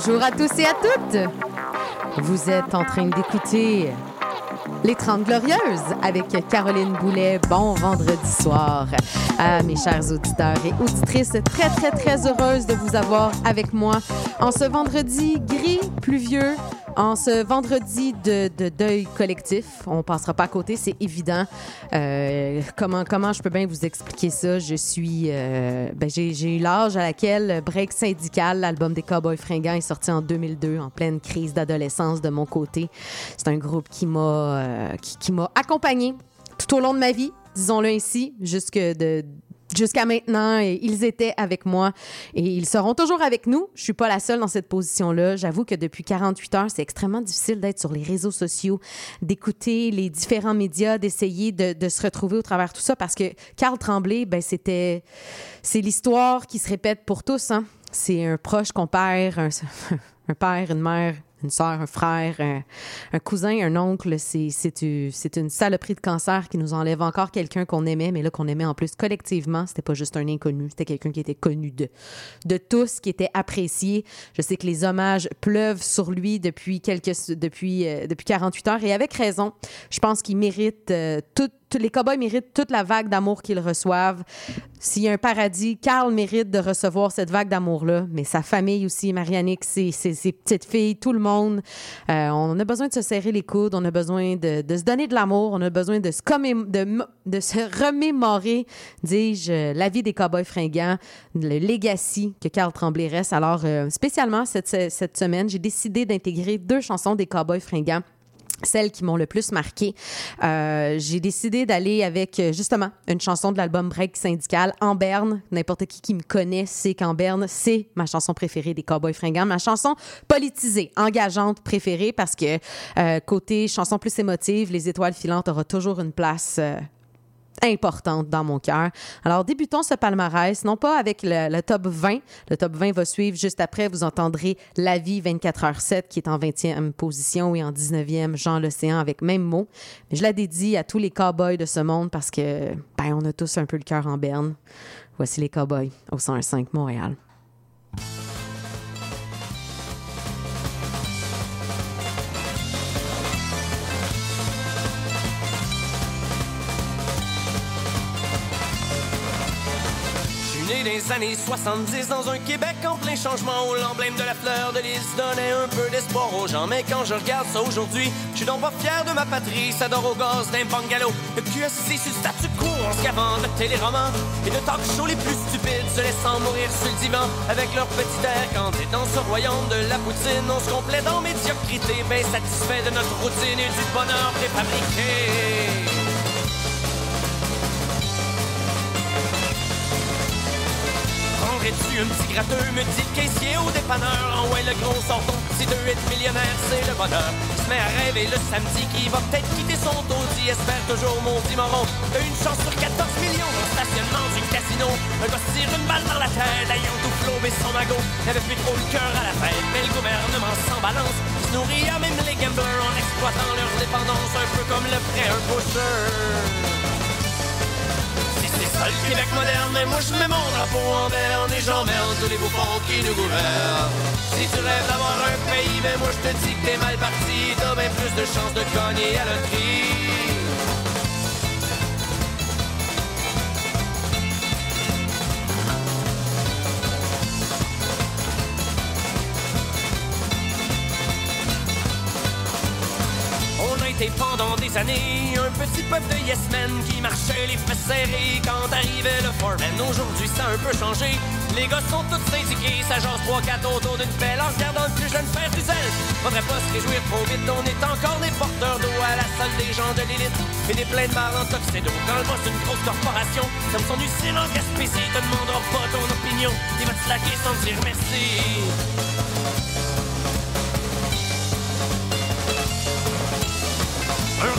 Bonjour à tous et à toutes! Vous êtes en train d'écouter Les 30 Glorieuses avec Caroline Boulet. Bon vendredi soir à mes chers auditeurs et auditrices. Très, très, très heureuse de vous avoir avec moi en ce vendredi gris, pluvieux, en ce vendredi de, de deuil collectif, on passera pas à côté, c'est évident. Euh, comment, comment je peux bien vous expliquer ça? Je suis. Euh, ben, j'ai eu l'âge à laquelle Break Syndical, l'album des Cowboys Fringants, est sorti en 2002, en pleine crise d'adolescence de mon côté. C'est un groupe qui m'a euh, qui, qui m'a accompagné tout au long de ma vie, disons-le ainsi, jusque de Jusqu'à maintenant, ils étaient avec moi et ils seront toujours avec nous. Je suis pas la seule dans cette position-là. J'avoue que depuis 48 heures, c'est extrêmement difficile d'être sur les réseaux sociaux, d'écouter les différents médias, d'essayer de, se retrouver au travers de tout ça parce que Carl Tremblay, ben c'était, c'est l'histoire qui se répète pour tous. Hein? C'est un proche qu'on perd, un père, une mère, une soeur, un frère, un, un cousin, un oncle. C'est une saloperie de cancer qui nous enlève encore quelqu'un qu'on aimait, mais là qu'on aimait en plus collectivement. C'était pas juste un inconnu, c'était quelqu'un qui était connu de, de tous, qui était apprécié. Je sais que les hommages pleuvent sur lui depuis, quelques, depuis, euh, depuis 48 heures et avec raison. Je pense qu'il mérite euh, tout les cowboys méritent toute la vague d'amour qu'ils reçoivent. S'il y a un paradis, Carl mérite de recevoir cette vague d'amour-là, mais sa famille aussi, Marianique, ses, petites filles, tout le monde. Euh, on a besoin de se serrer les coudes, on a besoin de, se donner de l'amour, on a besoin de se, de, remémorer, dis-je, la vie des cowboys fringants, le legacy que Carl Tremblay reste. Alors, euh, spécialement cette, cette semaine, j'ai décidé d'intégrer deux chansons des cowboys fringants celles qui m'ont le plus marqué. Euh, j'ai décidé d'aller avec justement une chanson de l'album Break syndical en Berne. N'importe qui qui me connaît sait qu'en Berne, c'est ma chanson préférée des Cowboys fringants, ma chanson politisée, engageante préférée parce que euh, côté chanson plus émotive, Les Étoiles filantes aura toujours une place euh, importante dans mon cœur. Alors, débutons ce palmarès, non pas avec le, top 20. Le top 20 va suivre juste après. Vous entendrez La vie 24 h 7 qui est en 20e position et en 19e Jean l'Océan avec même mot. Mais je la dédie à tous les cowboys de ce monde parce que, ben, on a tous un peu le cœur en berne. Voici les cowboys au 105 Montréal. Des années 70 dans un Québec en plein changement où l'emblème de la fleur de lys donnait un peu d'espoir aux gens. Mais quand je regarde ça aujourd'hui, je suis donc pas fier de ma patrie. Ça dort au gaz d'un bungalow. Le cul assis sur le statu quo en se gavant de téléromans et de talk shows les plus stupides se laissant mourir sur le divan avec leur petit air quand t'es dans ce royaume de la poutine. On se complète en médiocrité, bien satisfait de notre routine et du bonheur préfabriqué. Prendrais-tu un petit gratteux, me dit le caissier au dépanneur? En ouais, le gros sort ton petit deux être millionnaire, c'est le bonheur. Se met à rêver le samedi qui va peut-être quitter son taudis. Espère toujours mon moron. Une chance sur 14 millions le stationnement du casino. Un gars tire une balle dans la tête, ayant tout flobé son magot. N'avait plus trop le cœur à la fête, mais le gouvernement s'en balance. Se nourrit à même les gamblers en exploitant leur dépendance, un peu comme le prêt un pusher. Le Québec moderne, mais moi je mets mon drapeau en berne et j'emmerde tous les bouffons qui nous gouvernent. Si tu rêves d'avoir un pays, mais moi je te dis que t'es mal parti, t'as bien plus de chances de gagner à la. Été pendant des années un petit peuple de yes men qui marchait les fesses serrées quand arrivait le foreman. Aujourd'hui, ça a un peu changé. Les gars sont tous syndiqués, ça jase 3-4 autour d'une pelle en regardant le plus jeune faire du zèle. Faudrait pas se réjouir trop vite, on est encore des porteurs d'eau à la salle des gens de l'élite. Et des pleins de en tuxedo. Quand le boss d'une grosse corporation, comme son usine en Gaspésie, te demandera pas ton opinion. Il va te slacker sans dire merci.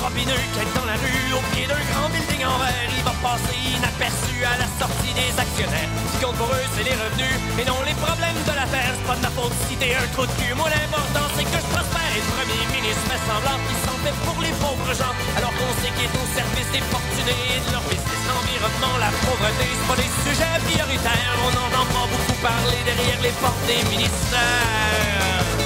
Lumineux quête dans la rue au pied d'un grand building en verre. Il va passer inaperçu à la sortie des actionnaires. Ce qui compte pour eux, c'est les revenus et non les problèmes de la terre. C'est pas de ma faute si t'es un trou de cul. Moi, l'important, c'est que je prospère. Et le premier ministre fait semblant qu'il s'en fait pour les pauvres gens. Alors qu'on sait qu'il est au service des fortunés de leur business. L'environnement, la pauvreté, c'est pas des sujets prioritaires. On n'entend pas beaucoup parler derrière les portes des ministères.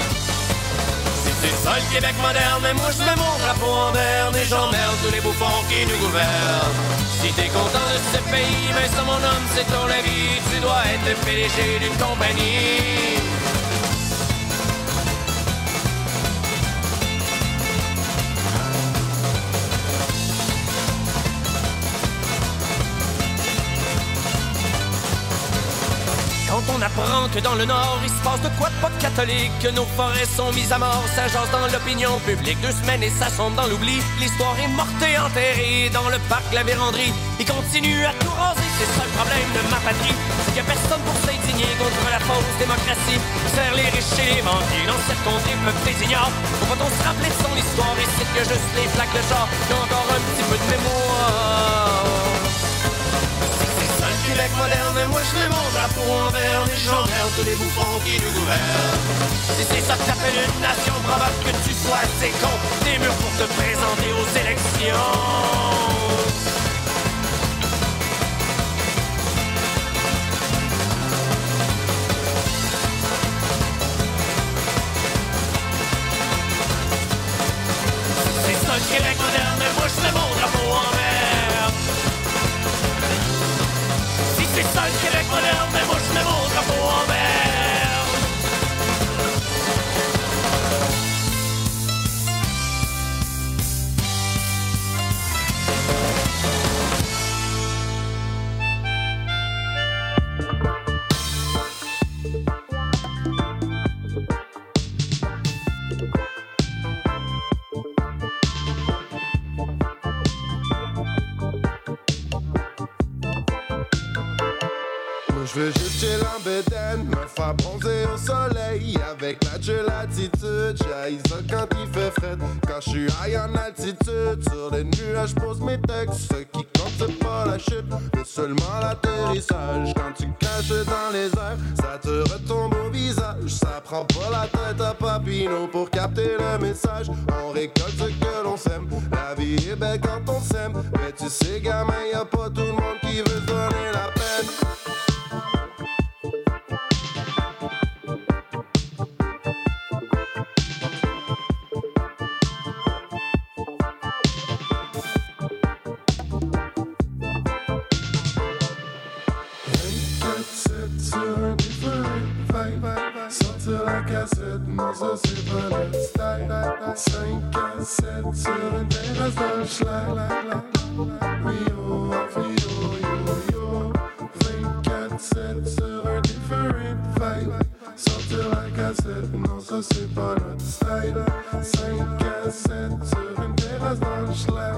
C'est ça le Québec moderne, mais moi je mets mon drapeau en berne et j'emmerde tous les bouffons qui nous gouvernent. Si t'es content de ce pays, mais ça mon homme, c'est ton avis, tu dois être le PDG d'une compagnie. Apprend que dans le Nord, il se passe de quoi de pas catholique, que nos forêts sont mises à mort, ça jase dans l'opinion publique. Deux semaines et ça sombre dans l'oubli. L'histoire est morte et enterrée dans le parc La Vérandrie. Il continue à tout raser, c'est ça le problème de ma patrie. C'est a personne pour s'indigner contre la fausse démocratie. Serre les riches et les banquiers dans cette contrée des ignorants. Pourquoi on se rappeler de son histoire et c'est que juste les flaques de char qui ont encore un petit peu de mémoire. Moderne, mais moi je mets mon drapeau en vert et j'emmerde tous les bouffons qui nous gouvernent. Si c'est ça que t'appelles une nation, probable que tu sois assez con, des murs pour te présenter aux élections. Non ça c'est pas notre style. 5 à 7 sur une terrasse dans le schlag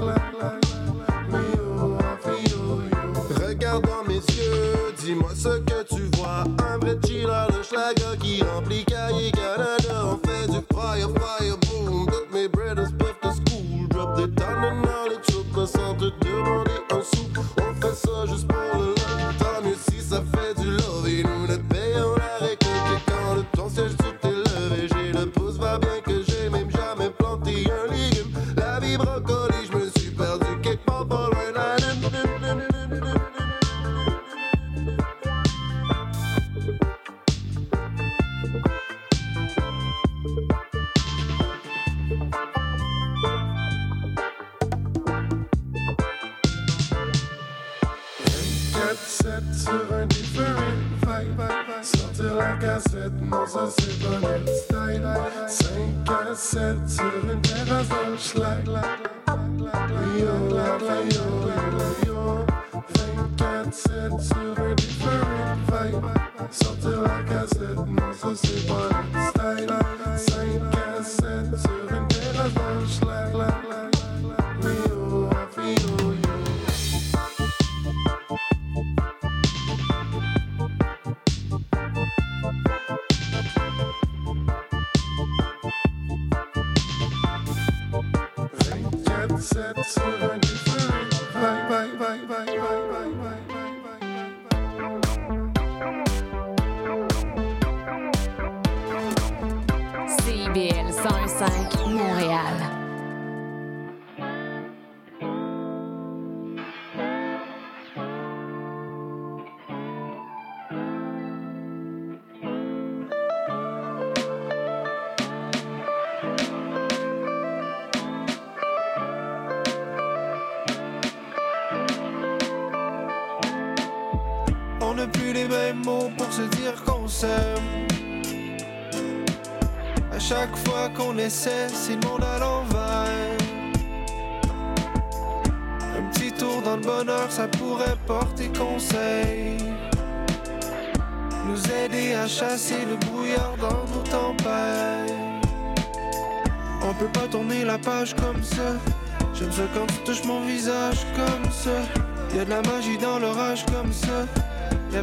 Rio, Rio, yo Regarde dans mes yeux, dis-moi ce que tu vois. Un vrai qui remplit Canada. On fait du fire, fire, boom. Mes brothers peuvent Drop des Sans te demander un sou. On fait ça juste pour le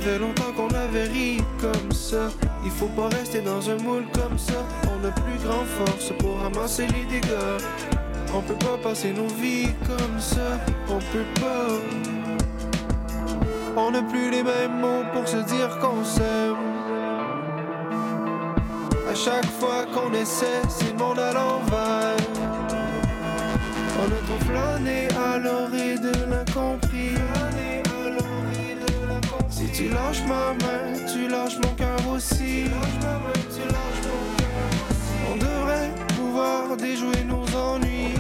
Y avait longtemps qu'on avait ri comme ça. Il faut pas rester dans un moule comme ça. On a plus grand force pour ramasser les dégâts. On peut pas passer nos vies comme ça. On peut pas. On n'a plus les mêmes mots pour se dire qu'on s'aime. À chaque fois qu'on essaie, c'est le monde à l'envers. On a trop flâné à l'orée de l'incompris. Tu lâches ma main, tu lâches mon cœur aussi. On devrait pouvoir déjouer nos ennuis.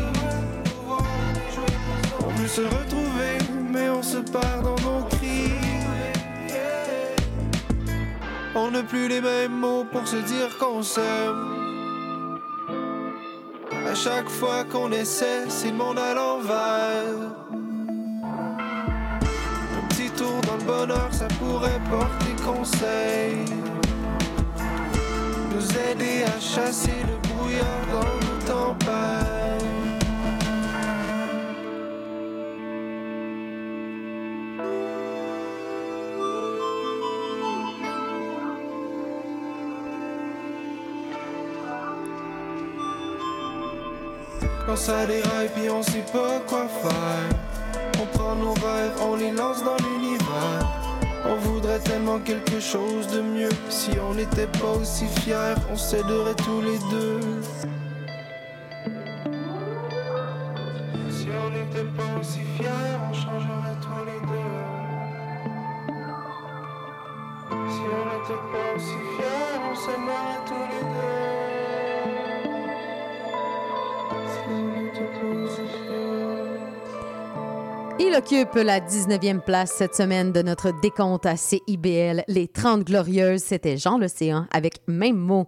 On veut se retrouver, mais on se perd dans nos cris. On n'a plus les mêmes mots pour se dire qu'on s'aime. À chaque fois qu'on essaie, c'est le monde à. Bonheur, ça pourrait porter conseil. Nous aider à chasser le brouillard dans nos tempêtes. Quand ça déraille puis on sait pas quoi faire On prend nos rêves, on les lance dans l'univers On voudrait tellement quelque chose de mieux. Si on n'était pas aussi fiers, on s'aiderait tous les deux. Si on n'était pas aussi fiers, on changerait tous les deux. Si on n'était pas aussi fiers, on s'aimerait tous les deux Il occupe la 19e place cette semaine de notre décompte à CIBL. Les 30 Glorieuses, c'était Jean l'Océan avec même mot.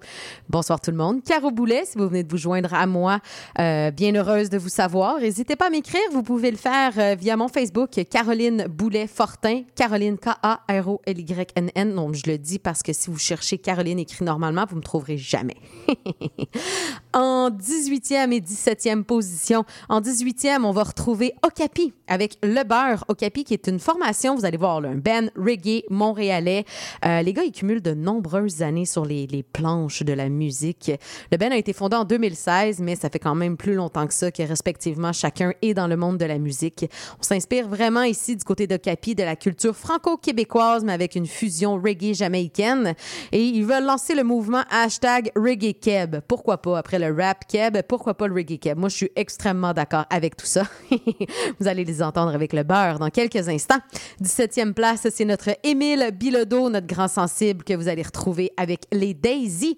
Bonsoir tout le monde. Caro Boulet, si vous venez de vous joindre à moi, euh, bien heureuse de vous savoir. N'hésitez pas à m'écrire. Vous pouvez le faire euh, via mon Facebook, Caroline Boulet-Fortin. Caroline K-A-R-O-L-Y-N-N. Non, je le dis parce que si vous cherchez Caroline écrit normalement, vous me trouverez jamais. en 18e et 17e position, en 18e, on va retrouver Okapi avec le Beurre Okapi, qui est une formation, vous allez voir, là, un band reggae montréalais. Euh, les gars, ils cumulent de nombreuses années sur les, planches de la musique. Le band a été fondé en 2016, mais ça fait quand même plus longtemps que ça que respectivement chacun est dans le monde de la musique. On s'inspire vraiment ici du côté d'Okapi de la culture franco-québécoise, mais avec une fusion reggae jamaïcaine. Et ils veulent lancer le mouvement hashtag reggae keb. Pourquoi pas? Après le rap keb, pourquoi pas le reggae keb? Moi, je suis extrêmement d'accord avec tout ça. vous allez les entendre avec le beurre dans quelques instants. 17e place, c'est notre Émile Bilodeau, notre grand sensible que vous allez retrouver avec les Daisy,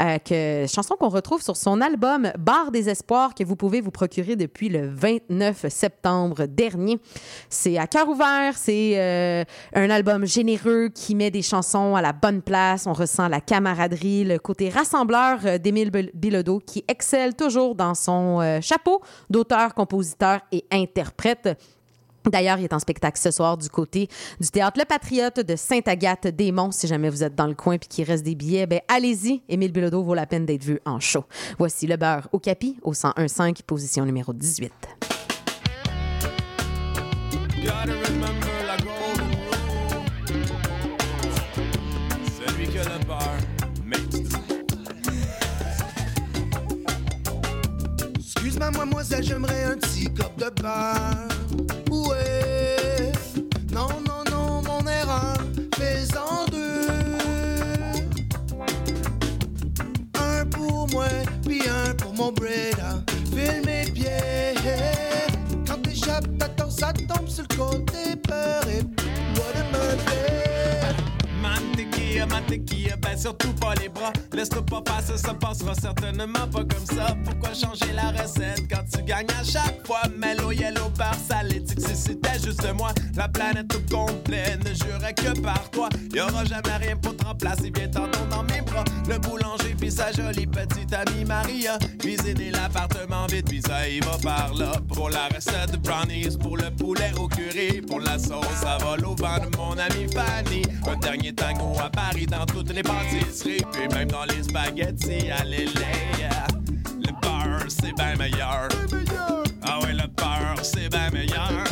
euh, que, chanson qu'on retrouve sur son album Bar des Espoirs que vous pouvez vous procurer depuis le 29 septembre dernier. C'est à cœur ouvert, c'est euh, un album généreux qui met des chansons à la bonne place. On ressent la camaraderie, le côté rassembleur euh, d'Émile Bilodeau qui excelle toujours dans son chapeau d'auteur, compositeur et interprète. D'ailleurs, il est en spectacle ce soir du côté du théâtre Le Patriote de Sainte-Agathe-des-Monts. Si jamais vous êtes dans le coin et qu'il reste des billets, ben allez-y. Émile Bilodeau vaut la peine d'être vu en show. Voici le beurre au capi au 101.5, position numéro 18. Excuse-moi, mademoiselle, j'aimerais un petit cop de beurre. Ouais. Non, non, non, mon erreur, fais-en deux. Un pour moi, puis un pour mon breda. File mes pieds. Quand t'échappes, t'attends, ça tombe sur le côté peur et what a Murphy. Mantequilla, mantequilla, ben surtout pas les bras. Laisse-toi pas passer, ça passera certainement pas comme ça. Pourquoi changer la recette quand tu gagnes à chaque fois? Mellow, yellow, par salé, si c'était juste moi, la planète au complet ne jurait que par toi. Y'aura jamais rien pour te remplacer, viens t'entendre dans mes bras. Le boulanger puis sa jolie petite amie Maria. Cuisiner l'appartement vite, puis ça y va par là. Pour la recette de brownies, pour le poulet au curry, pour la sauce à vol au vent de mon ami Fanny. Un dernier tango à Paris dans toutes les pâtisseries, puis même dans les spaghettis à l'élève. Le beurre, c'est bien meilleur. Ah ouais, le beurre, c'est bien meilleur.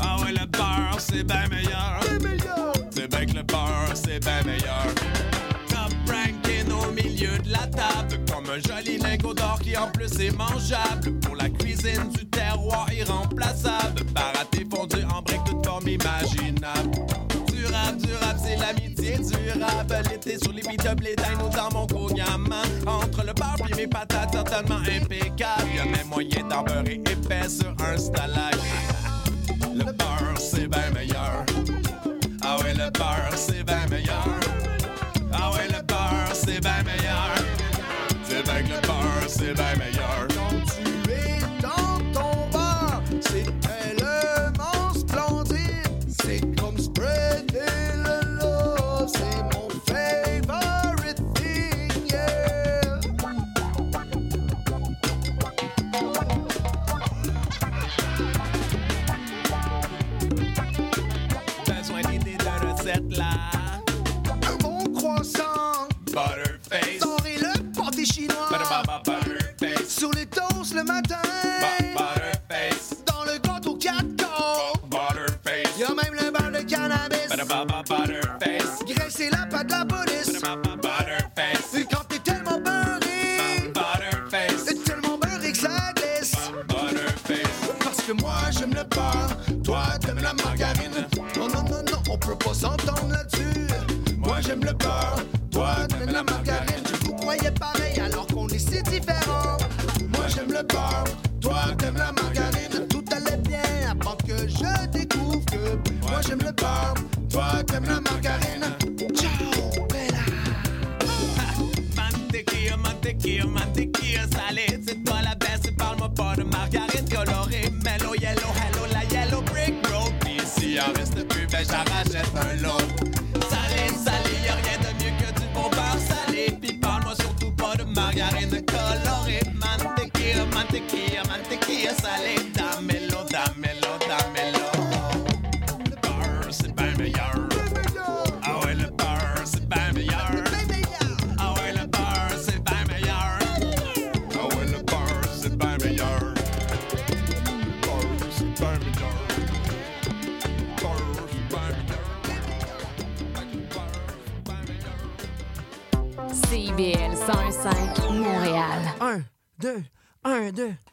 Ah ouais, le beurre, c'est bien meilleur. C'est bien que le beurre, c'est bien meilleur. Top ranking au milieu de la table, comme un joli lingot d'or qui en plus est mangeable. Pour la cuisine du terroir irremplaçable, baraté fondu en briques toute forme imaginable. Durable, c'est l'amitié durable. L'été sur les beat-up, les dinos dans mon konyama. Entre le beurre et mes patates, certainement impeccable. Y'a même moyen d'en beurrer épais sur un stalag. Le beurre, c'est bien meilleur. Ah ouais, le beurre, c'est bien meilleur. Ah ouais, le beurre, c'est bien meilleur. C'est bien que le beurre, c'est bien meilleur.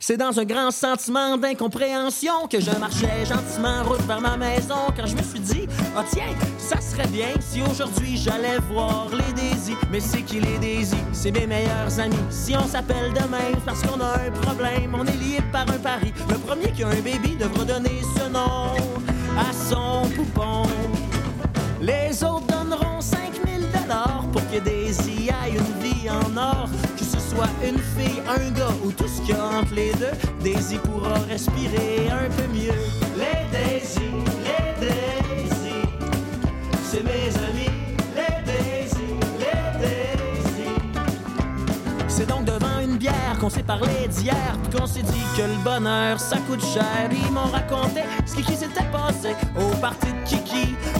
C'est dans un grand sentiment d'incompréhension que je marchais gentiment route vers ma maison quand je me suis dit, ah tiens, ça serait bien si aujourd'hui j'allais voir les Daisy. Mais c'est qui les Daisy? C'est mes meilleurs amis. Si on s'appelle demain parce qu'on a un problème, on est lié par un pari. Le premier qui a un baby devra donner ce nom à son poupon. Les autres donneront 5000 dollars pour que Daisy aille une vie en or. Une fille, un gars ou tout ce qu'il y a entre les deux, Daisy pourra respirer un peu mieux. Les Daisy, les Daisy, c'est mes amis. Les Daisy, les Daisy. C'est donc devant une bière qu'on s'est parlé d'hier, puis qu'on s'est dit que le bonheur ça coûte cher. Ils m'ont raconté ce qui s'était passé au parti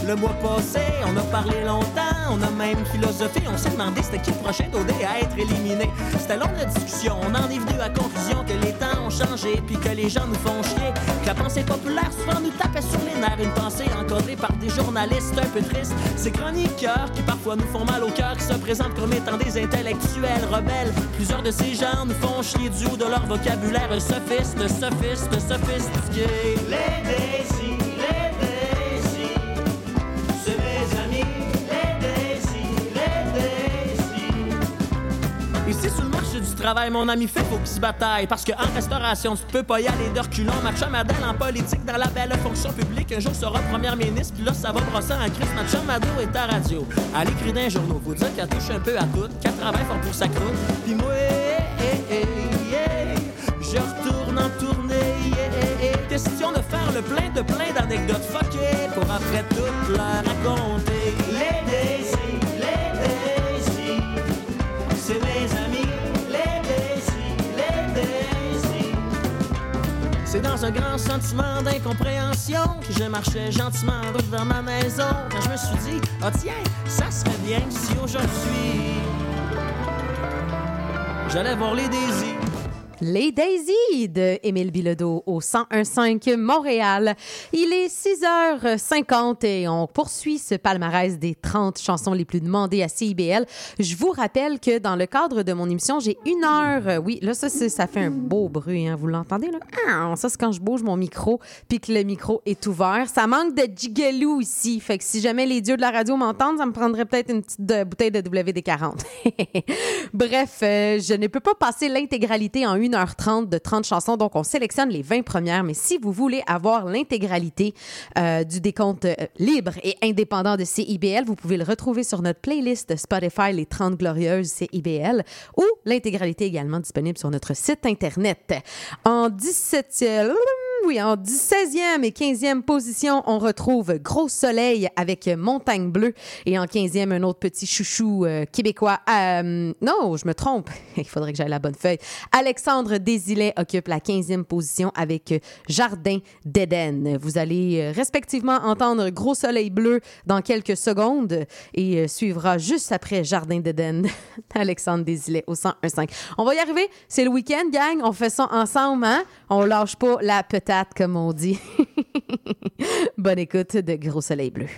le mois passé. On a parlé longtemps, on a même philosophé. On s'est demandé c'était qui le prochain d'OD à être éliminé. C'était long la discussion, on en est venu à la conclusion que les temps ont changé puis que les gens nous font chier. Que la pensée populaire souvent nous tapait sur les nerfs. Une pensée encodée par des journalistes un peu tristes. Ces chroniqueurs qui parfois nous font mal au cœur, qui se présentent comme étant des intellectuels rebelles. Plusieurs de ces gens nous font chier du haut de leur vocabulaire sophiste, sophiste, sophistiqué. Les Daisy, travail, mon ami fait faut qu'il se bataille. Parce qu'en restauration, tu peux pas y aller de reculons. Ma chum Adèle en politique, dans la belle fonction publique, un jour sera première ministre, puis là, ça va brosser en crise. Ma chum Ado est à radio. Elle écrit dans un journaux, vous dire qu'elle touche un peu à tout, qu'elle travaille fort pour sa croûte. Puis moi, eh, eh, eh, je retourne en tournée. Question de faire le plein de plein d'anecdotes fuckées pour après toutes la raconter. Les C'est dans un grand sentiment d'incompréhension que je marchais gentiment en vers ma maison. Quand je me suis dit, ah tiens, ça serait bien si aujourd'hui j'allais voir les Daisy. Les Daisy de Émile Bilodeau au 1015 Montréal. Il est 6h50 et on poursuit ce palmarès des 30 chansons les plus demandées à CIBL. Je vous rappelle que dans le cadre de mon émission, j'ai une heure. euh, Oui, là, ça, ça fait un beau bruit. hein. Vous l'entendez, là? Ah, Ça, c'est quand je bouge mon micro puis que le micro est ouvert. Ça manque de gigalou ici. Fait que si jamais les dieux de la radio m'entendent, ça me prendrait peut-être une petite bouteille de WD-40. Bref, euh, je ne peux pas passer l'intégralité en 1h30 de 30 chansons, donc on sélectionne les 20 premières. Mais si vous voulez avoir l'intégralité euh, du décompte euh, libre et indépendant de CIBL, vous pouvez le retrouver sur notre playlist Spotify, les 30 glorieuses CIBL, ou l'intégralité également disponible sur notre site Internet. En 17 oui, en 16e et 15e position, on retrouve Gros Soleil avec Montagne Bleue. Et en 15e, un autre petit chouchou euh, québécois. euh, non, je me trompe. Il faudrait que j'aille la bonne feuille. Alexandre Désilet occupe la 15e position avec Jardin d'Éden. Vous allez euh, respectivement entendre Gros Soleil Bleu dans quelques secondes et suivra juste après Jardin d'Éden Alexandre Désilet au 101.5. On va y arriver. C'est le week-end, gang. On fait ça ensemble, hein? On lâche pas la comme on dit. Bonne écoute de Gros Soleil Bleu.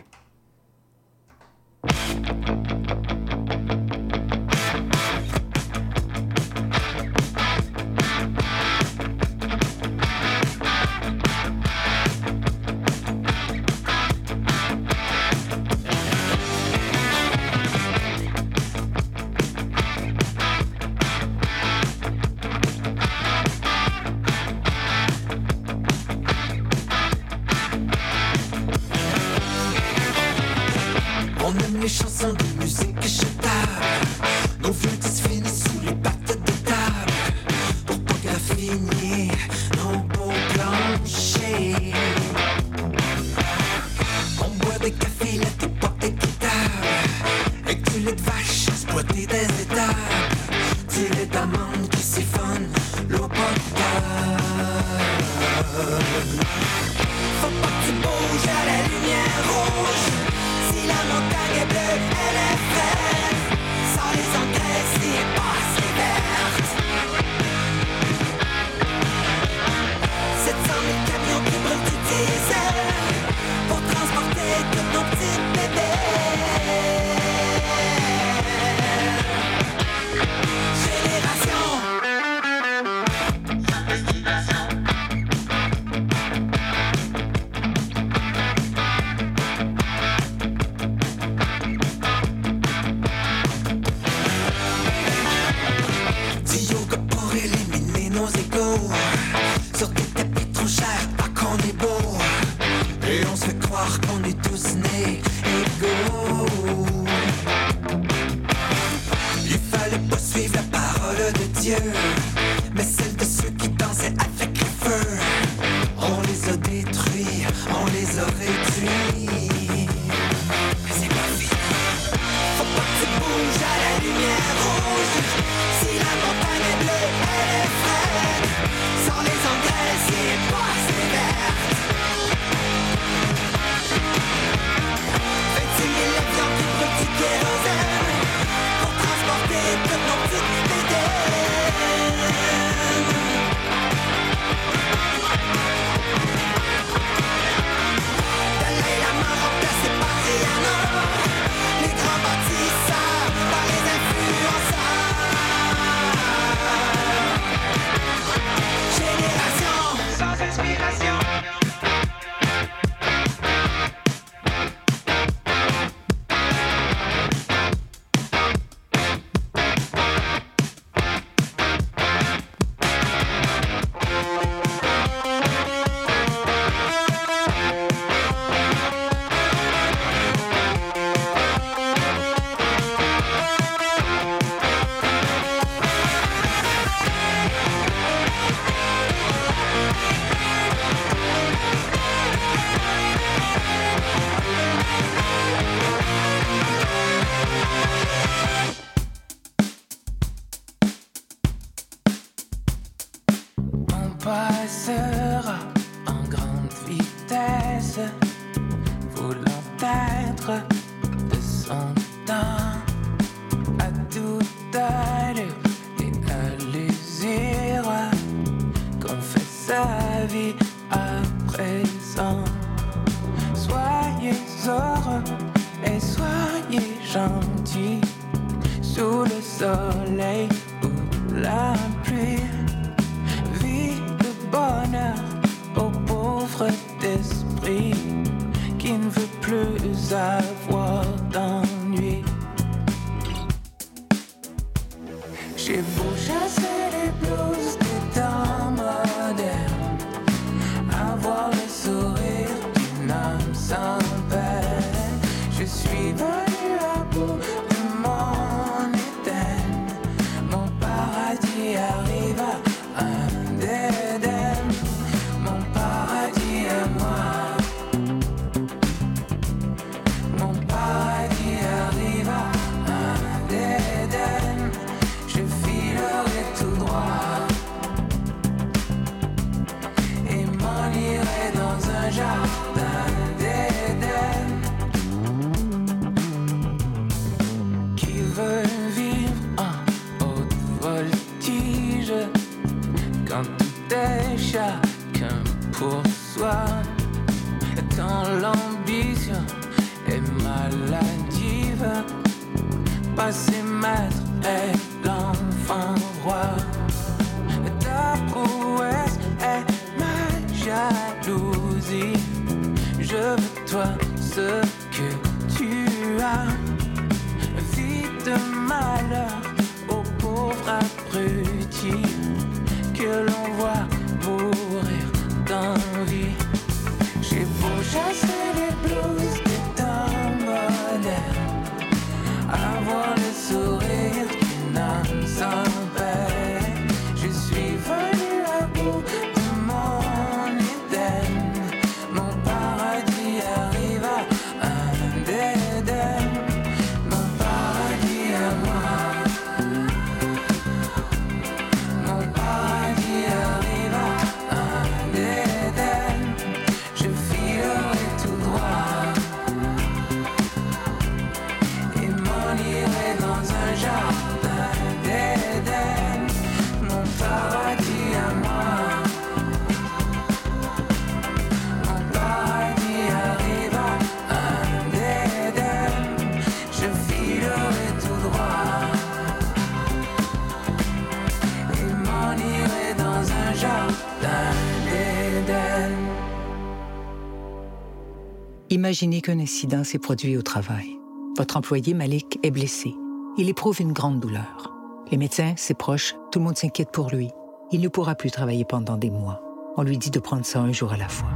Imaginez qu'un incident s'est produit au travail. Votre employé Malik est blessé. Il éprouve une grande douleur. Les médecins, ses proches, tout le monde s'inquiète pour lui. Il ne pourra plus travailler pendant des mois. On lui dit de prendre ça un jour à la fois.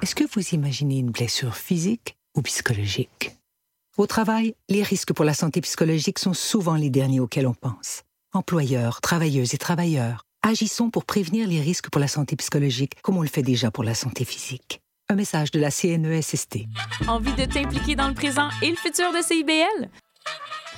Est-ce que vous imaginez une blessure physique ou psychologique? Au travail, les risques pour la santé psychologique sont souvent les derniers auxquels on pense. Employeurs, travailleuses et travailleurs, agissons pour prévenir les risques pour la santé psychologique comme on le fait déjà pour la santé physique. Un message de la CNESST. Envie de t'impliquer dans le présent et le futur de CIBL?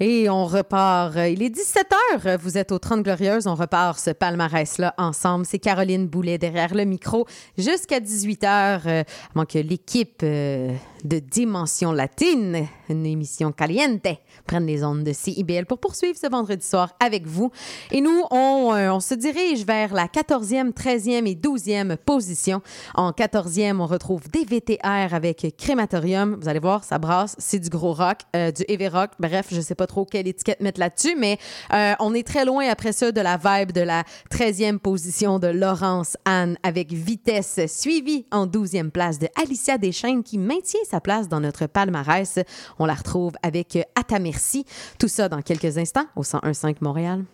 Et on repart. Il est 17 h. Vous êtes aux 30 Glorieuses. On repart ce palmarès-là ensemble. C'est Caroline Boulet derrière le micro jusqu'à 18 h. avant que l'équipe euh, de Dimension Latine, une émission caliente, prennent les ondes de CIBL pour poursuivre ce vendredi soir avec vous. Et nous, on, euh, se dirige vers la 14e, 13e et 12e position. En 14e, on retrouve DVTR avec Crématorium. Vous allez voir, ça brasse, c'est du gros rock, euh, du heavy rock. Bref, je sais pas trop quelle étiquette mettre là-dessus, mais euh, on est très loin après ça de la vibe de la 13e position de Laurence Anne avec Vitesse, suivie en 12e place de Alicia Deschaines qui maintient sa place dans notre palmarès. On la retrouve avec ta merci. Tout ça dans quelques instants au 101.5 Montréal.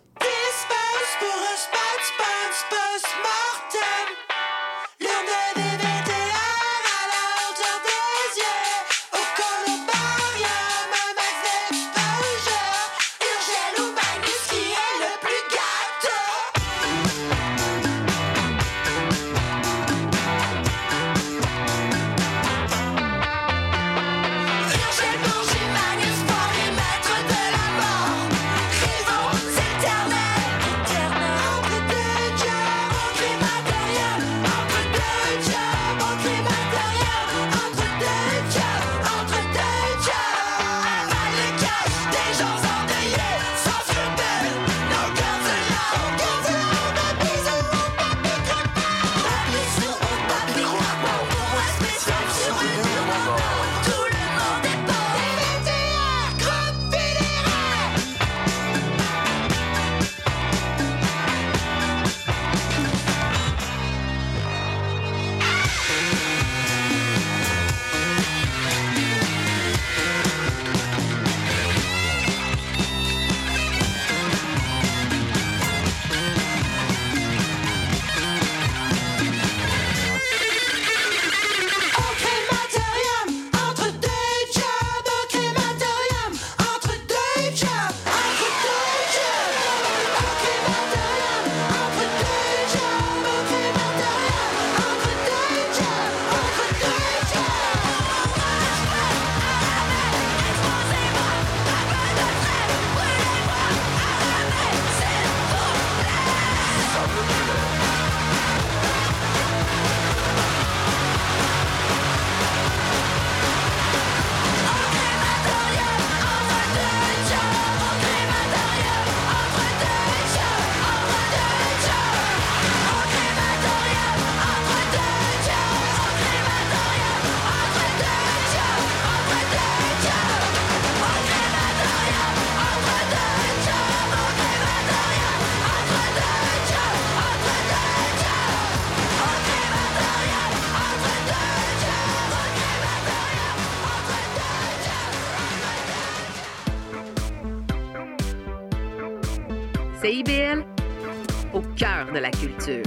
De la culture.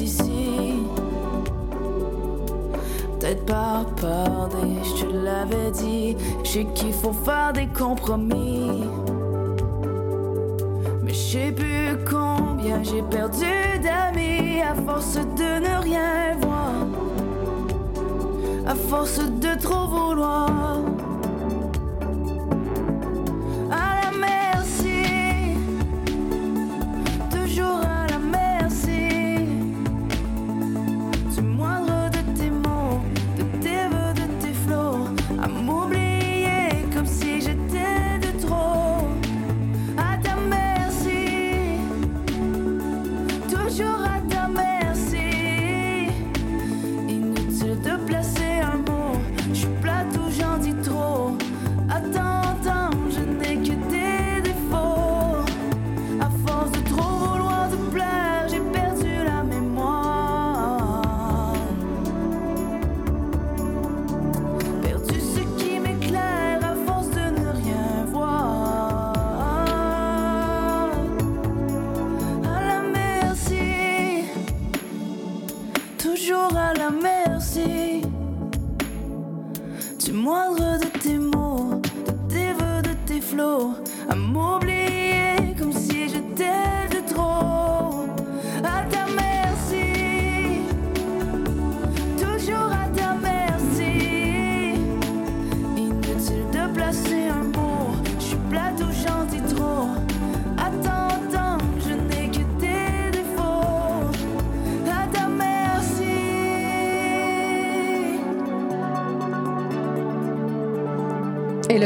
Ici. Peut-être par des, je te l'avais dit. Je sais qu'il faut faire des compromis. Mais je sais plus combien j'ai perdu d'amis à force de ne rien voir. À force de trop vouloir.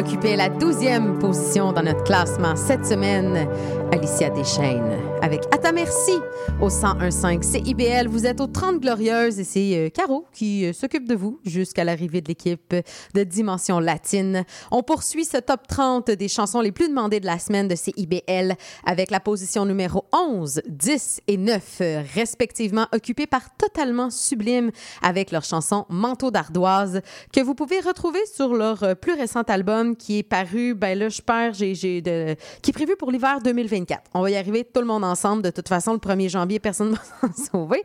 Occupait la 12e position dans notre classement cette semaine. Alicia Deschaines avec À ta merci au 1015 CIBL. Vous êtes aux 30 Glorieuses et c'est euh, Caro qui euh, s'occupe de vous jusqu'à l'arrivée de l'équipe de Dimension Latine. On poursuit ce top 30 des chansons les plus demandées de la semaine de CIBL avec la position numéro 11, 10 et 9 euh, respectivement occupées par Totalement Sublime avec leur chanson Manteau d'ardoise que vous pouvez retrouver sur leur euh, plus récent album qui est paru, ben là je perds, qui est prévu pour l'hiver 2024. On va y arriver tout le monde ensemble. De toute façon, le 1er janvier, personne ne va s'en sauver.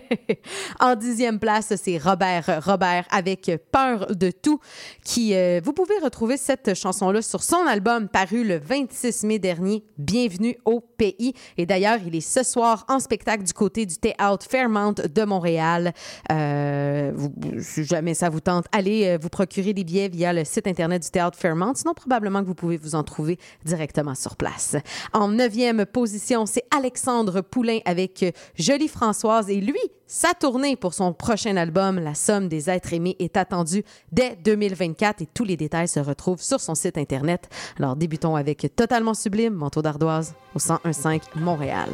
en dixième place, c'est Robert Robert avec Peur de tout, qui euh, vous pouvez retrouver cette chanson-là sur son album paru le 26 mai dernier. Bienvenue au pays. Et d'ailleurs, il est ce soir en spectacle du côté du théâtre Fairmount de Montréal. Euh, si jamais ça vous tente, allez euh, vous procurer des billets via le site internet du théâtre Fairmount. Sinon, probablement que vous pouvez vous en trouver directement sur place. En neuvième position, c'est Alexandre Poulain avec euh, Jolie Françoise. Et lui, sa tournée pour son prochain album, La Somme des êtres aimés, est attendue dès 2024 et tous les détails se retrouvent sur son site internet. Alors, débutons avec Totalement Sublime, Manteau d'ardoise au 1015 Montréal.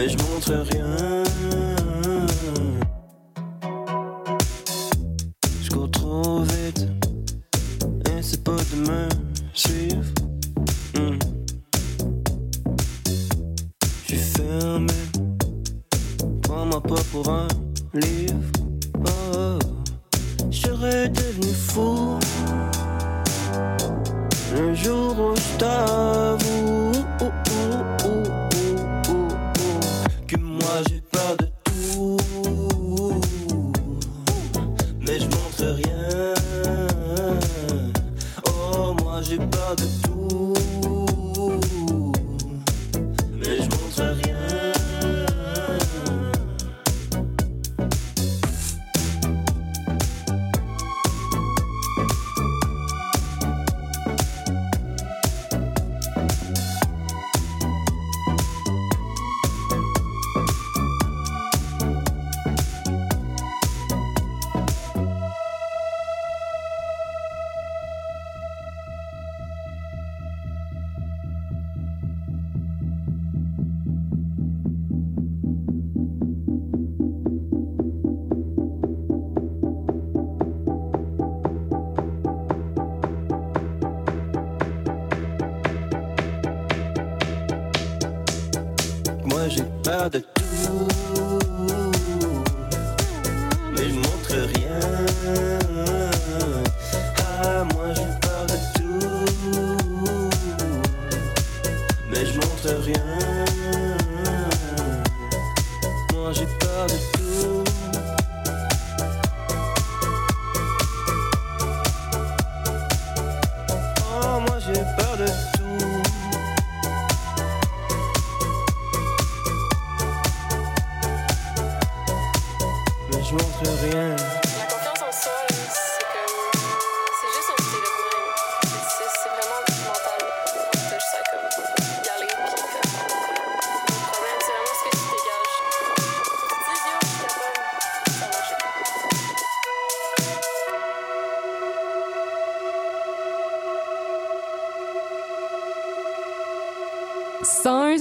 Mais je montre rien.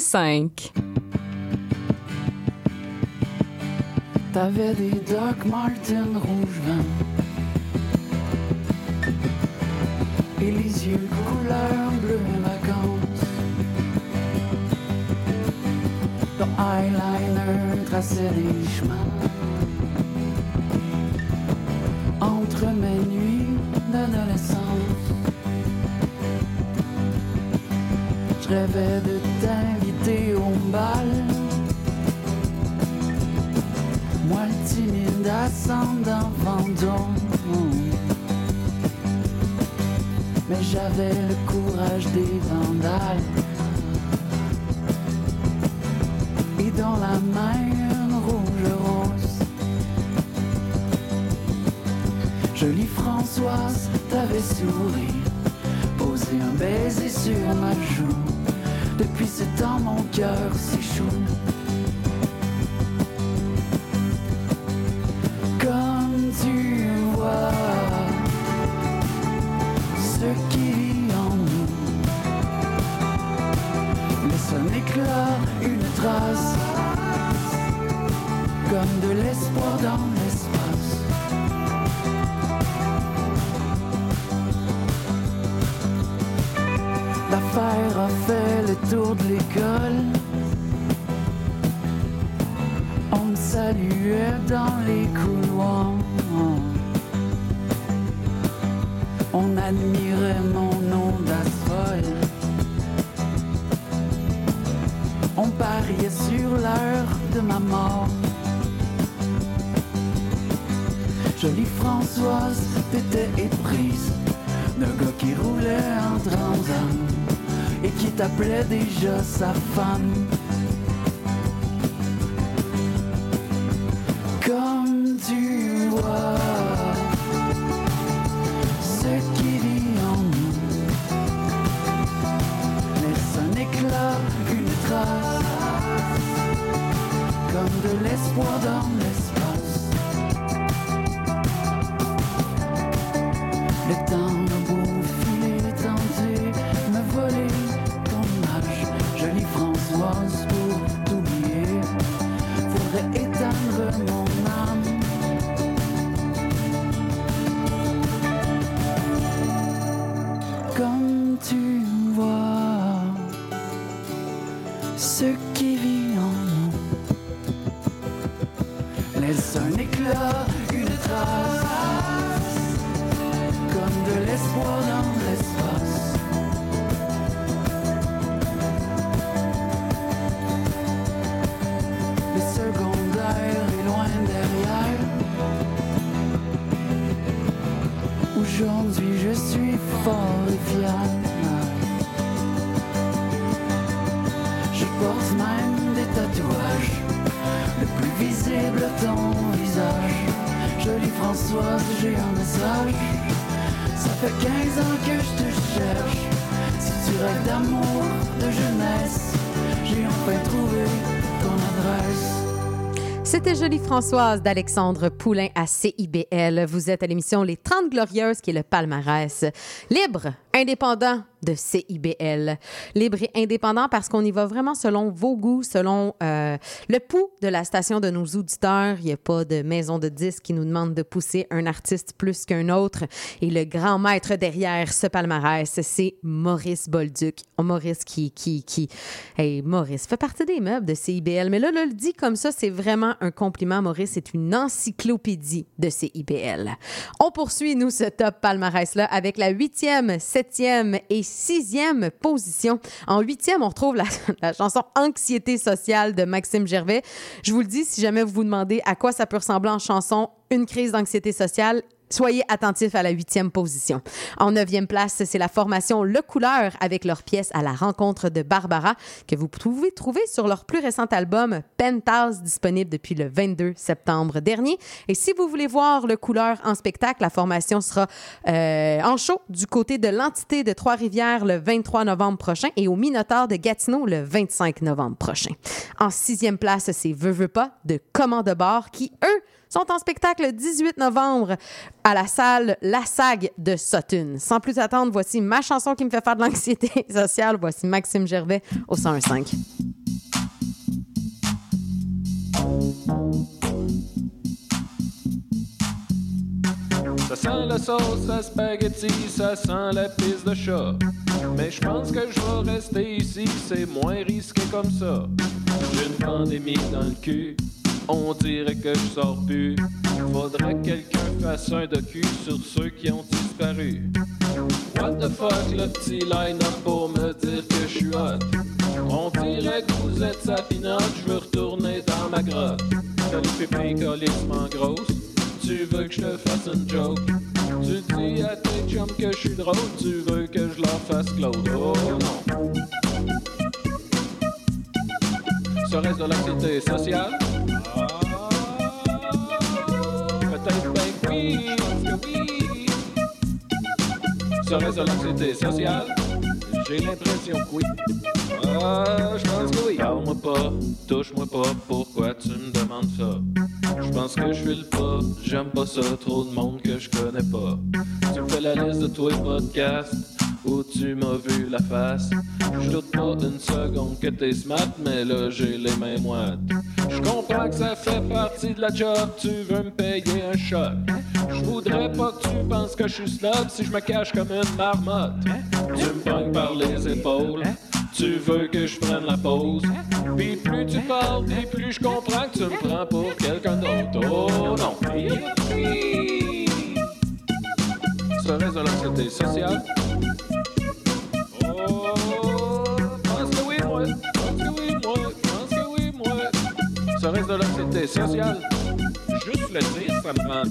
101.5. T'avais des Doc Martin rouge Et les yeux couleur bleu vacances Ton eyeliner traçait des chemins. Entre mes nuits d'adolescence Je rêvais de timide ascendant Vendôme. Mais j'avais le courage des vandales. Et dans la main une rouge rose Jolie Françoise, t'avais souri Posé un baiser sur ma joue. Depuis ce temps mon cœur s'échoue Comme de l'espoir dans l'espace. L'affaire a fait le tour de l'école. On me saluait dans les couloirs. On admirait mon ma mort. Jolie Françoise, t'étais éprise d'un gars qui roulait en transam et qui t'appelait déjà sa femme. Suis fort et. Je porte même des tatouages. Le plus visible, ton visage. Jolie Françoise, j'ai un message. Ça fait 15 ans que je te cherche. Si tu rêves d'amour, de jeunesse, j'ai enfin trouvé ton adresse. C'était Jolie Françoise d'Alexandre Poulain à CIBL. Vous êtes à l'émission Les 30 Glorieuses, qui est le palmarès libre, indépendant de CIBL. Libre et indépendant parce qu'on y va vraiment selon vos goûts, selon euh, le pouls de la station de nos auditeurs. Il n'y a pas de maison de disques qui nous demande de pousser un artiste plus qu'un autre. Et le grand maître derrière ce palmarès, c'est Maurice Bolduc. Maurice qui... qui, qui... Hey, Maurice fait partie des meubles de CIBL. Mais là, là, le dit comme ça, c'est vraiment un compliment. Maurice est une encyclopédie de CIBL. On poursuit, nous, ce top palmarès-là avec la huitième, septième et sixième position. En huitième, on retrouve la, la chanson Anxiété sociale de Maxime Gervais. Je vous le dis, si jamais vous vous demandez à quoi ça peut ressembler en chanson, une crise d'anxiété sociale, Soyez attentifs à la huitième position. En neuvième place, c'est la formation Le Couleur avec leur pièce à la rencontre de Barbara que vous pouvez trouver sur leur plus récent album Penthouse disponible depuis le 22 septembre dernier. Et si vous voulez voir Le Couleur en spectacle, la formation sera euh, en show du côté de l'entité de Trois-Rivières le 23 novembre prochain et au Minotaur de Gatineau le 25 novembre prochain. En sixième place, c'est Veux, veux pas de Comment de bord qui, eux, sont en spectacle le 18 novembre à la salle La Sag de Sutton. Sans plus attendre, voici ma chanson qui me fait faire de l'anxiété sociale. Voici Maxime Gervais au 101.5. Ça sent la sauce à spaghetti, ça sent la pisse de chat. Mais je pense que je vais rester ici, c'est moins risqué comme ça. J'ai une pandémie dans le cul, on dirait que je sors plus. Faudrait que quelqu'un fasse un docu sur ceux qui ont disparu. What the fuck, le petit line-up pour me dire que je suis hot. On dirait que vous êtes sa pinotte, je veux retourner dans ma grotte. T'as les pépés colissement grosse, tu veux que je te fasse une joke? Tu dis à tes chums que je suis drôle, tu veux que je leur fasse Claude. Oh non. Serait-ce de l'anxiété sociale? Ah, Peut-être que oui. Serait-ce de l'anxiété sociale? J'ai l'impression que oui. Ah, je pense que oui. Parle-moi pas, touche-moi pas, pourquoi tu me demandes ça? Je pense que je suis le pas, j'aime pas ça, trop de monde que je connais pas. Tu fais la liste de tous les podcasts où tu m'as vu la face. Je doute pas une seconde que t'es smart, mais là j'ai les mains moites. Je comprends que ça fait partie de la job, tu veux me payer un choc. Je voudrais pas que tu penses que je suis snob si je me cache comme une marmotte. Tu me pognes par les épaules. Tu veux que je prenne la pause Puis plus tu parles, puis plus je comprends que tu me prends pour quelqu'un d'autre Oh non Serait-ce de l'anxiété sociale? De l'anxiété sociale? Juste le dire, ça me rend.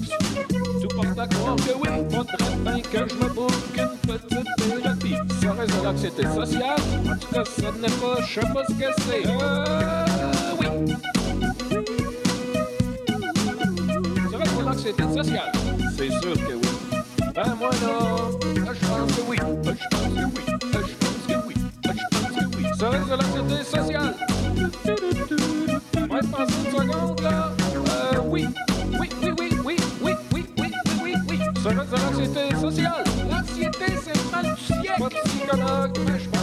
Tout porte à croire que oui, faudrait bien que je me boucle une petite thérapie. Serait-ce de l'anxiété sociale? En tout cas, ça n'est pas, je sais pas ce que c'est. Euh, oui. Serait-ce de l'anxiété sociale? C'est sûr que oui. Ben moi non, je pense que oui. Ben, Je pense que oui. Ben, Je pense que oui. Ben, Je pense que oui. Serait-ce de l'anxiété sociale? Ouais, pense une seconde là. Oui. Oui, oui, oui, oui, oui, oui, oui, oui, oui. Serait-ce de l'anxiété sociale? L'anxiété, c'est mal du siècle. Pas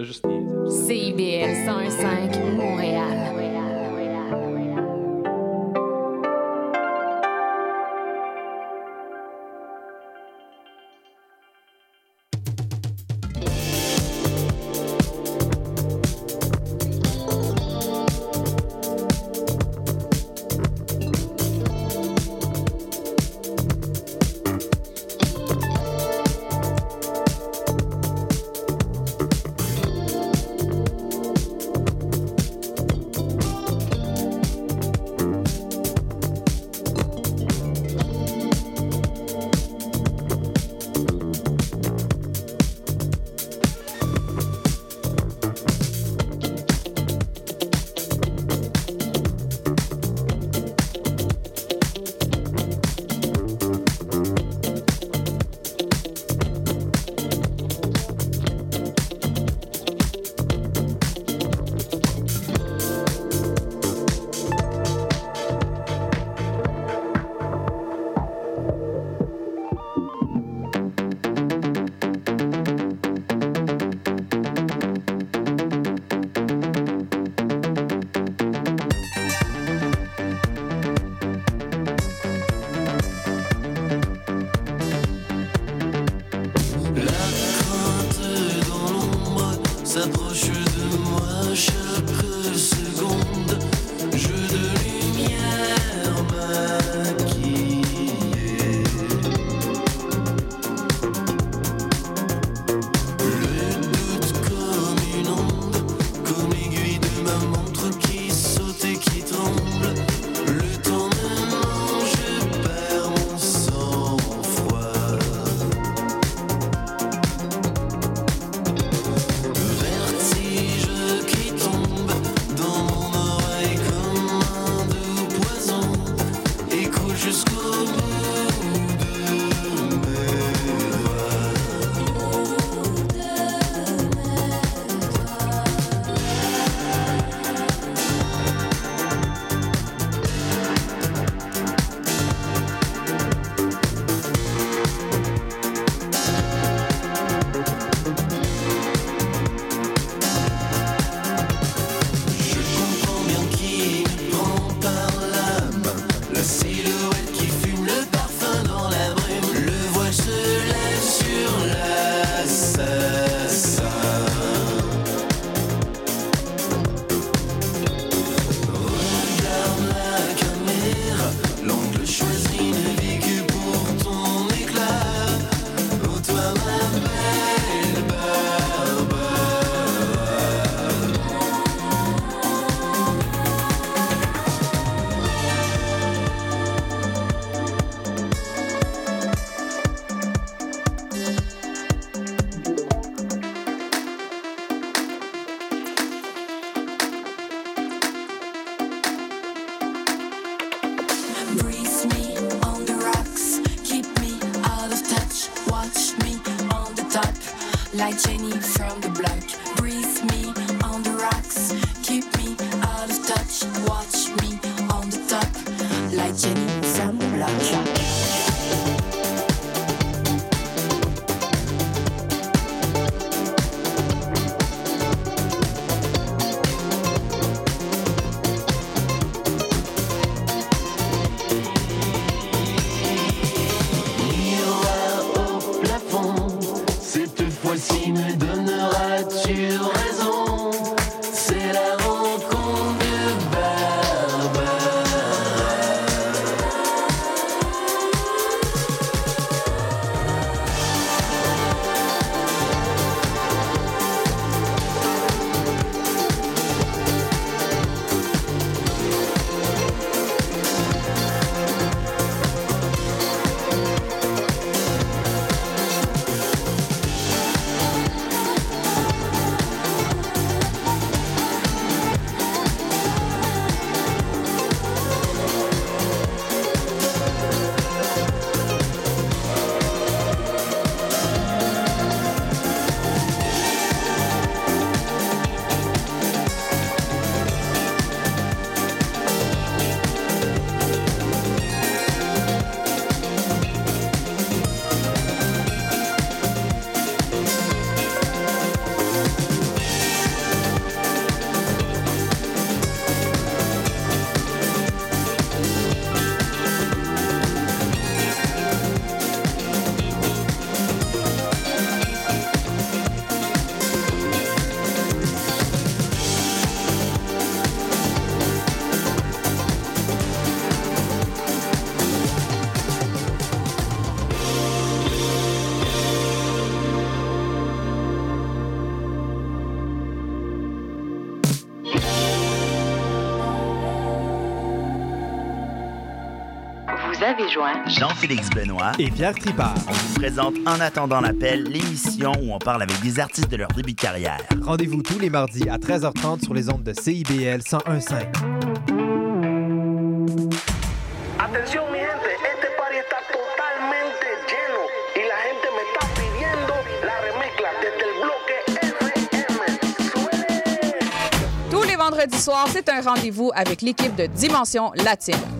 There's just joint Jean-Félix Benoît et Pierre Tripart. On vous présente En attendant l'appel, l'émission où on parle avec des artistes de leur début de carrière. Rendez-vous tous les mardis à 13h30 sur les ondes de CIBL 101.5. Atención mi gente, este party está totalmente lleno y la gente me está pidiendo la remezcla desde el bloque FM. Tous les vendredis soirs, c'est un rendez-vous avec l'équipe de Dimension Latine.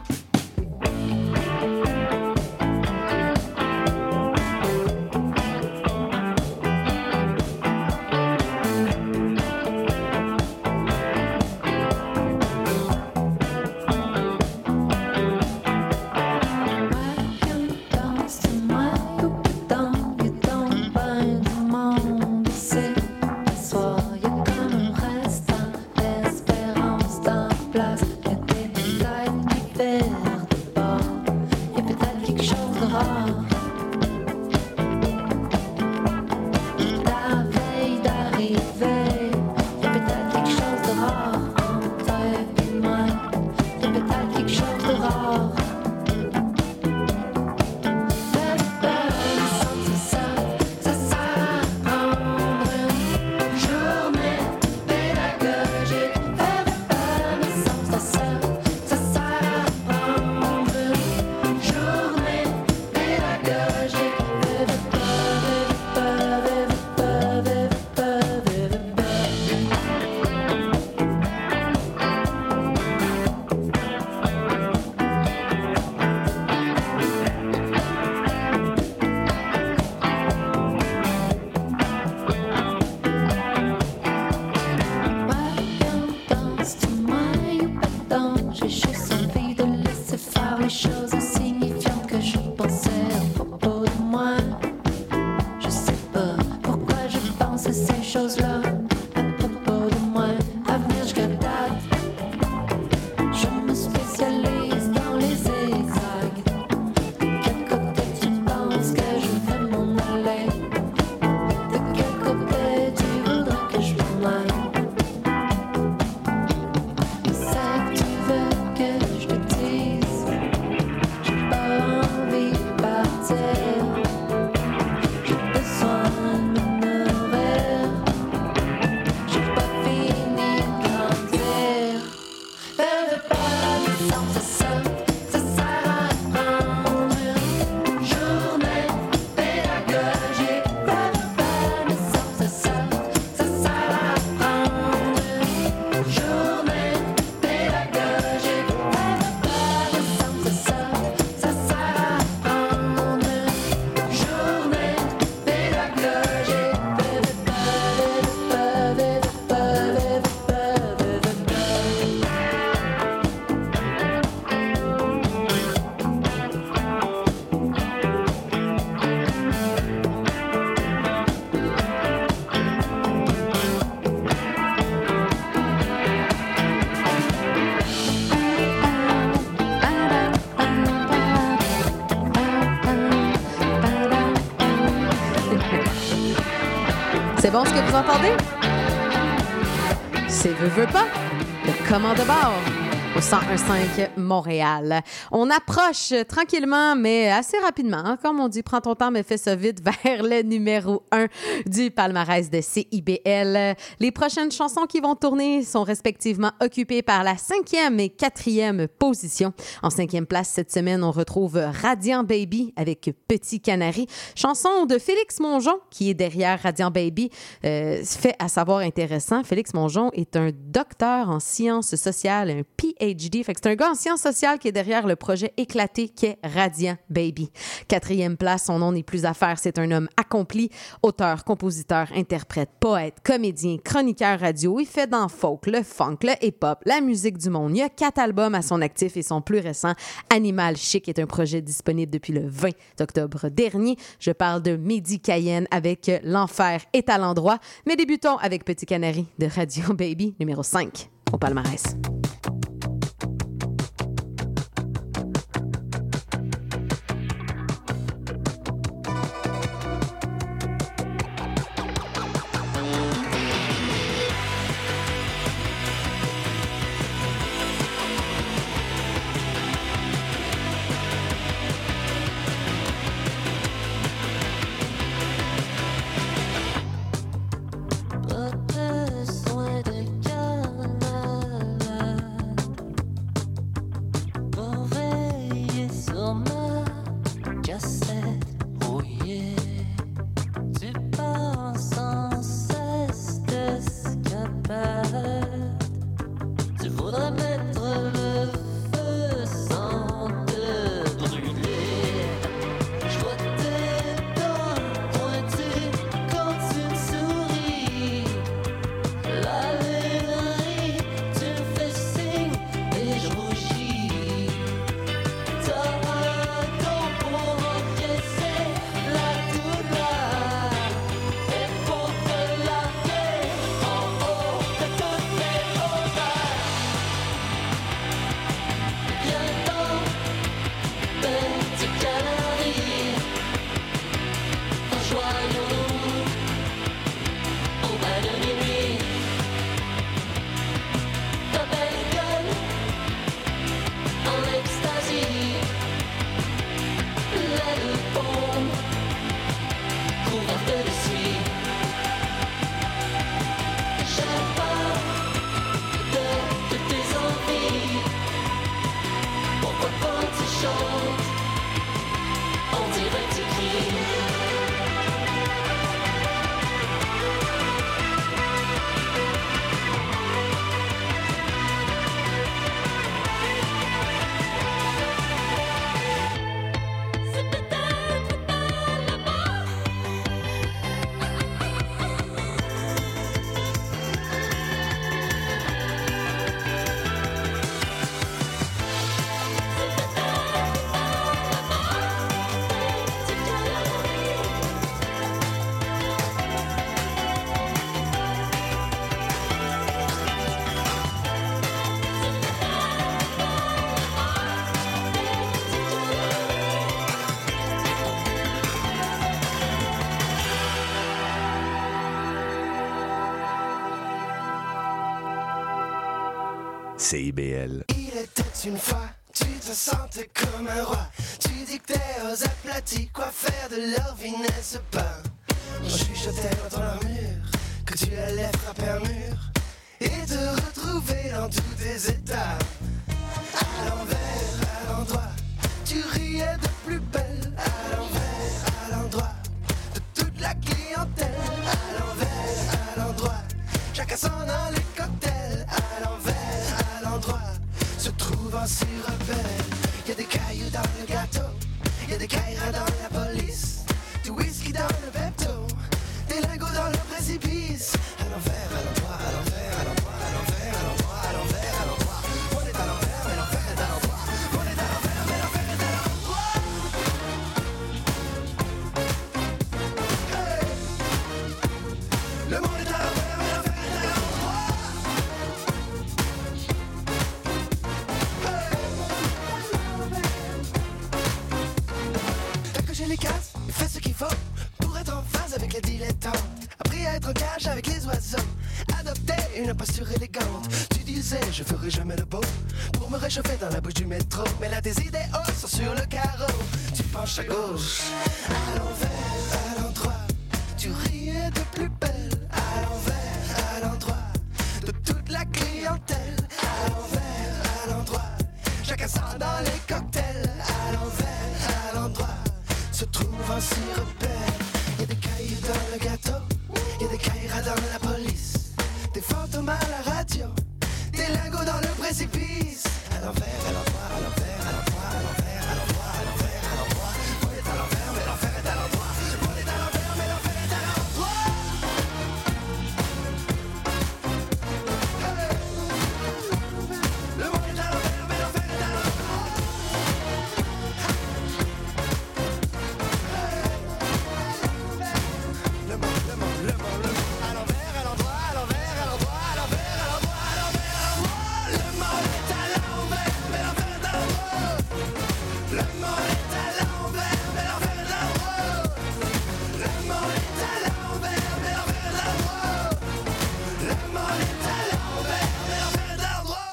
C'est bon ce que vous entendez? C'est veut, veut pas. Le commande bord au 101.5 Montréal. On approche tranquillement, mais assez rapidement. hein. Comme on dit, prends ton temps, mais fais ça vite vers le numéro 1 du palmarès de CIBL. Les prochaines chansons qui vont tourner sont respectivement occupées par la cinquième et quatrième position. En cinquième place cette semaine, on retrouve Radiant Baby avec Petit Canari, chanson de Félix Mongeon qui est derrière Radiant Baby. Euh, fait à savoir intéressant, Félix Mongeon est un docteur en sciences sociales, un PhD. Fait que c'est un gars en sciences sociales qui est derrière le projet éclaté qu'est Radiant Baby. Quatrième place, son nom n'est plus à faire. C'est un homme accompli, auteur, compositeur, interprète, poète, comédien, chroniqueur radio. Il fait dans folk, le funk, le hip-hop, la musique du monde. Il y a quatre albums à son actif et son plus récent, Animal Chic, est un projet disponible depuis le 20 octobre dernier. Je parle de Mehdi Cayenne avec L'Enfer est à l'endroit. Mais débutons avec Petit Canari de Radio Baby, numéro 5 au palmarès. Il était une fois, tu te sentais comme un roi. Tu dictais aux aplatis quoi faire de leur vie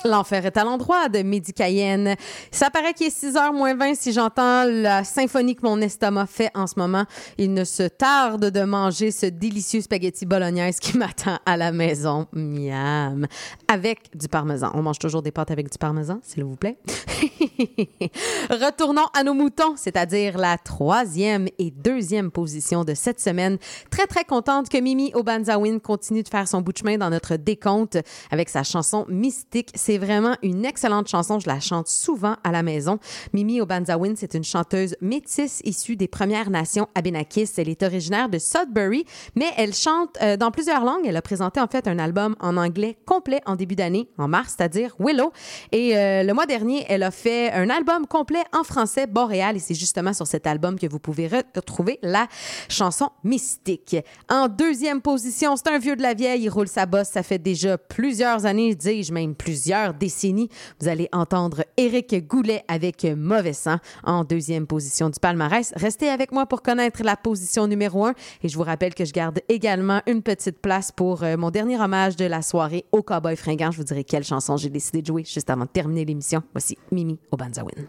L'enfer est à l'endroit de Midi Cayenne. Ça paraît qu'il est 6h moins 20 si j'entends la symphonie que mon estomac fait en ce moment. Il ne se tarde de manger ce délicieux spaghetti bolognaise qui m'attend à la maison. Miam. Avec du parmesan. On mange toujours des pâtes avec du parmesan, s'il vous plaît. Retournons à nos moutons, c'est-à-dire la troisième et deuxième position de cette semaine. Très, très contente que Mimi Obanzawin continue de faire son bout de chemin dans notre décompte avec sa chanson Mystique. C'est vraiment une excellente chanson. Je la chante souvent la maison. Mimi Obanzawin, c'est une chanteuse métisse issue des Premières Nations Abénakis. Elle est originaire de Sudbury, mais elle chante euh, dans plusieurs langues. Elle a présenté en fait un album en anglais complet en début d'année, en mars, c'est-à-dire Willow. Et euh, le mois dernier, elle a fait un album complet en français, Boréal, et c'est justement sur cet album que vous pouvez retrouver la chanson Mystique. En deuxième position, c'est un vieux de la vieille, il roule sa bosse, ça fait déjà plusieurs années, dis-je, même plusieurs décennies. Vous allez entendre Éric Avec Mauvais sang en deuxième position du palmarès. Restez avec moi pour connaître la position numéro un, et je vous rappelle que je garde également une petite place pour euh, mon dernier hommage de la soirée au Cowboy fringant. Je vous dirai quelle chanson j'ai décidé de jouer juste avant de terminer l'émission. Voici Mimi Obanzawin.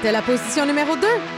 C'était la position numéro 2.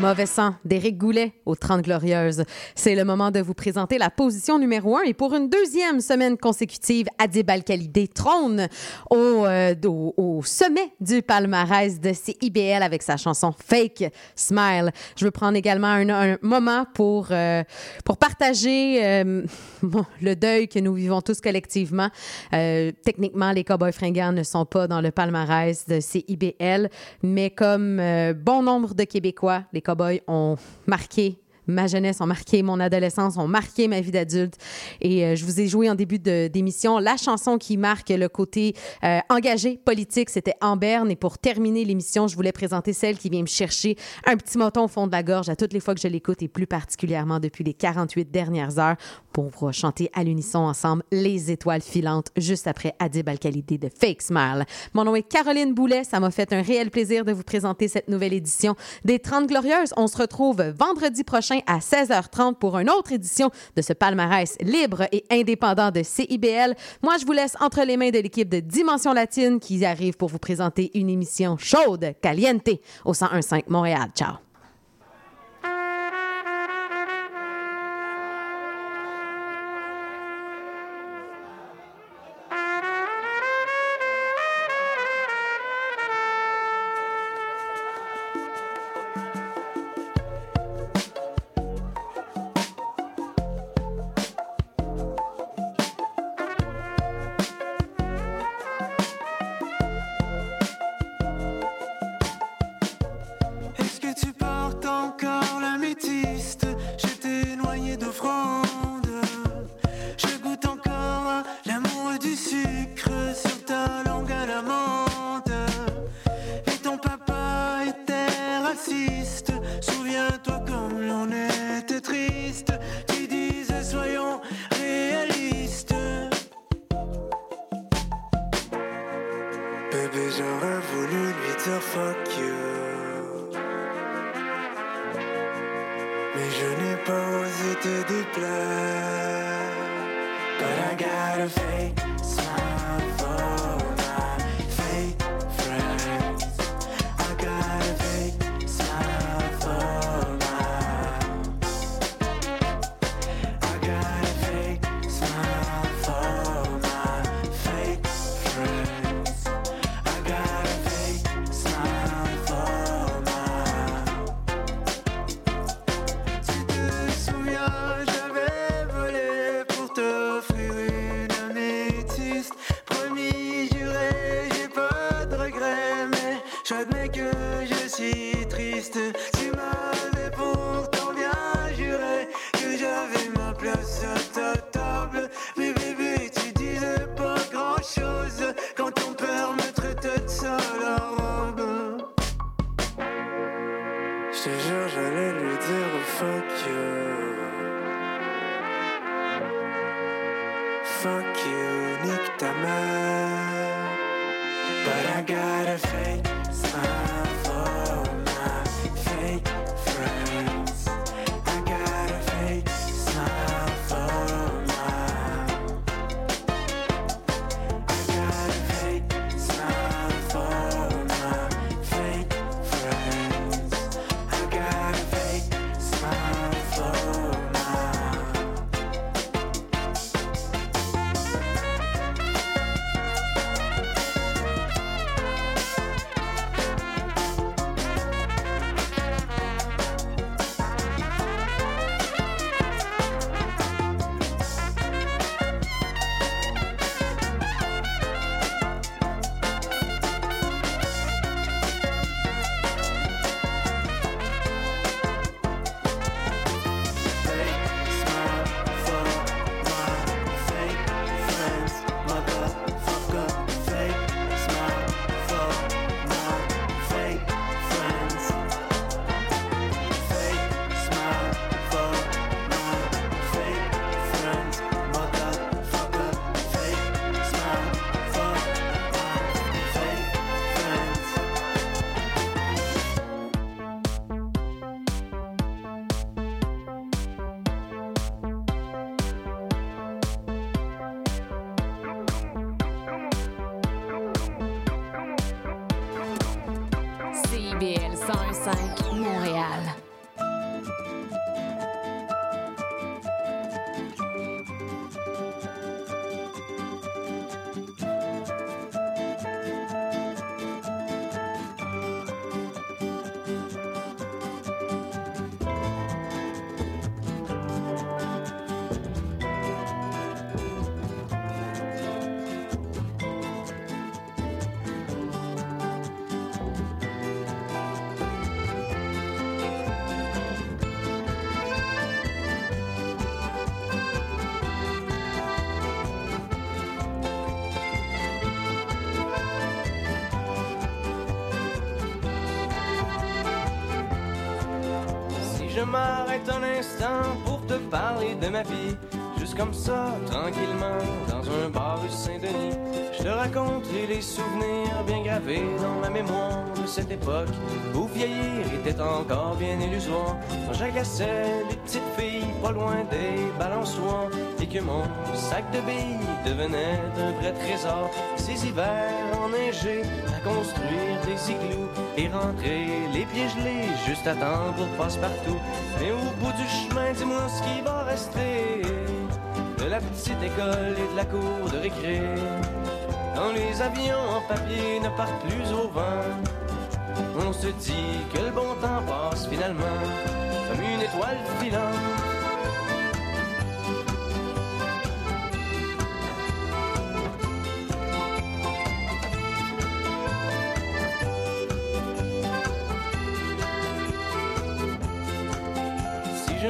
Mauvais sang d'Éric Goulet aux 30 Glorieuses. C'est le moment de vous présenter la position numéro 1 et pour une deuxième semaine consécutive, Adib Al-Khalidé trône au, euh, au, sommet du palmarès de CIBL avec sa chanson Fake Smile. Je veux prendre également un, un moment pour, euh, pour partager euh, le deuil que nous vivons tous collectivement. Techniquement, les Cowboys fringants ne sont pas dans le palmarès de CIBL, mais comme bon nombre de Québécois, les Cowboys ont marqué ma jeunesse, ont marqué mon adolescence, ont marqué ma vie d'adulte. Et euh, je vous ai joué en début d'émission la chanson qui marque le côté euh, engagé politique, c'était Amberne. Et pour terminer l'émission, je voulais présenter celle qui vient me chercher un petit moton au fond de la gorge à toutes les fois que je l'écoute et plus particulièrement depuis les 48 dernières heures pour chanter à l'unisson ensemble Les étoiles filantes juste après Adib Al-Khalidé de Fake Smile. Mon nom est Caroline Boulet. Ça m'a fait un réel plaisir de vous présenter cette nouvelle édition des 30 Glorieuses. On se retrouve vendredi prochain à 16h30 pour une autre édition de ce palmarès libre et indépendant de CIBL. Moi, je vous laisse entre les mains de l'équipe de Dimension Latine qui arrive pour vous présenter une émission chaude, caliente, au 101.5 Montréal. Ciao! CIBL je m'arrête un instant pour te parler de ma vie, juste comme ça, tranquillement, dans un bar rue Saint-Denis, je te raconterai les souvenirs bien gravés dans ma mémoire de cette époque où vieillir était encore bien illusoire. Quand j'agaçais les petites filles pas loin des balançoires et que mon sac de billes devenait un vrai trésor. Ces hivers enneigés construire des igloos et rentrer les pieds gelés juste à temps pour passe-partout. Mais au bout du chemin, dis-moi ce qui va rester de la petite école et de la cour de récré. Quand les avions en papier ne partent plus au vent, on se dit que le bon temps passe finalement comme une étoile filante.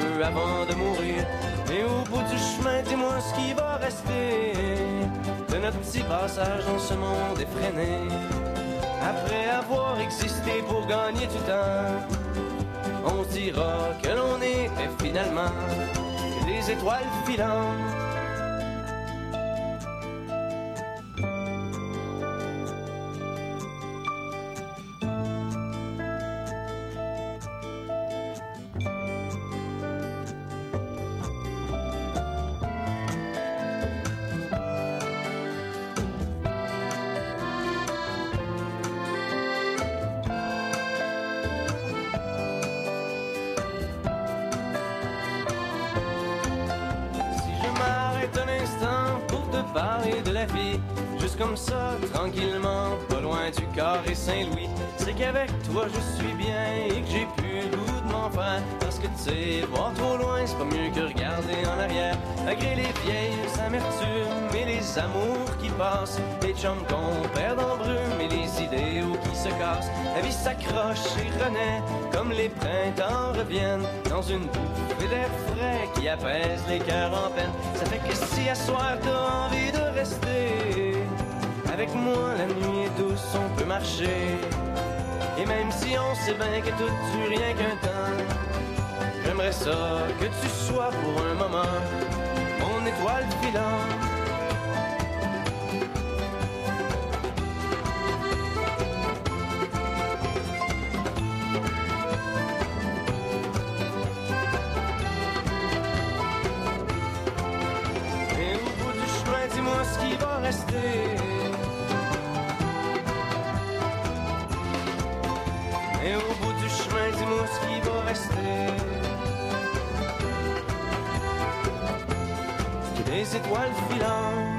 peu avant de mourir. Et au bout du chemin, dis-moi ce qui va rester de notre petit passage dans ce monde effréné. Après avoir existé pour gagner du temps, on dira que l'on était finalement des étoiles filantes. Juste comme ça, tranquillement, pas loin du carré Saint-Louis, c'est qu'avec toi je suis bien et que j'ai plus le de m'en faire. Parce que tu sais, voir trop loin, c'est pas mieux que regarder en arrière. Malgré les vieilles amertumes et les amours qui passent, les chums qu'on perd en brume et les idéaux qui se cassent, la vie s'accroche et renaît comme les printemps reviennent dans une bouffée d'air frais qui apaise les cœurs en peine. Ça fait que si à soir t'as envie de avec moi, la nuit est douce, on peut marcher. Et même si on sait bien que tout dure rien qu'un temps, j'aimerais ça que tu sois pour un moment mon étoile filante. Et au bout du chemin, dis-moi ce qui va rester. Des étoiles filantes.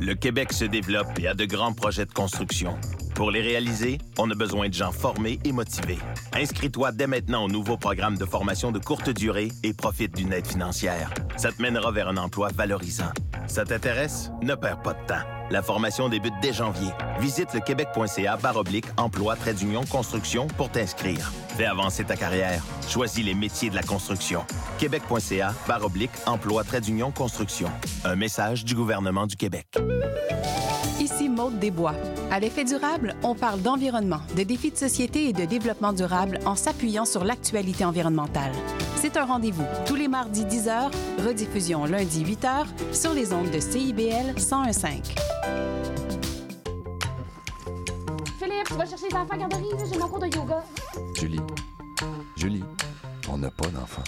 Le Québec se développe et a de grands projets de construction. Pour les réaliser, on a besoin de gens formés et motivés. Inscris-toi dès maintenant au nouveau programme de formation de courte durée et profite d'une aide financière. Ça te mènera vers un emploi valorisant. Ça t'intéresse? Ne perds pas de temps. La formation débute dès janvier. Visite le québec.ca baroblique emploi trait d'union construction pour t'inscrire. Fais avancer ta carrière. Choisis les métiers de la construction. Québec.ca baroblique emploi trait d'union construction. Un message du gouvernement du Québec. Ici Maude Desbois. À l'effet durable, on parle d'environnement, de défis de société et de développement durable en s'appuyant sur l'actualité environnementale. C'est un rendez-vous tous les mardis 10h, rediffusion lundi 8h sur les ondes de CIBL 1015. Philippe, tu vas chercher les enfants à garderie, j'ai mon cours de yoga. Julie, Julie, on n'a pas d'enfant.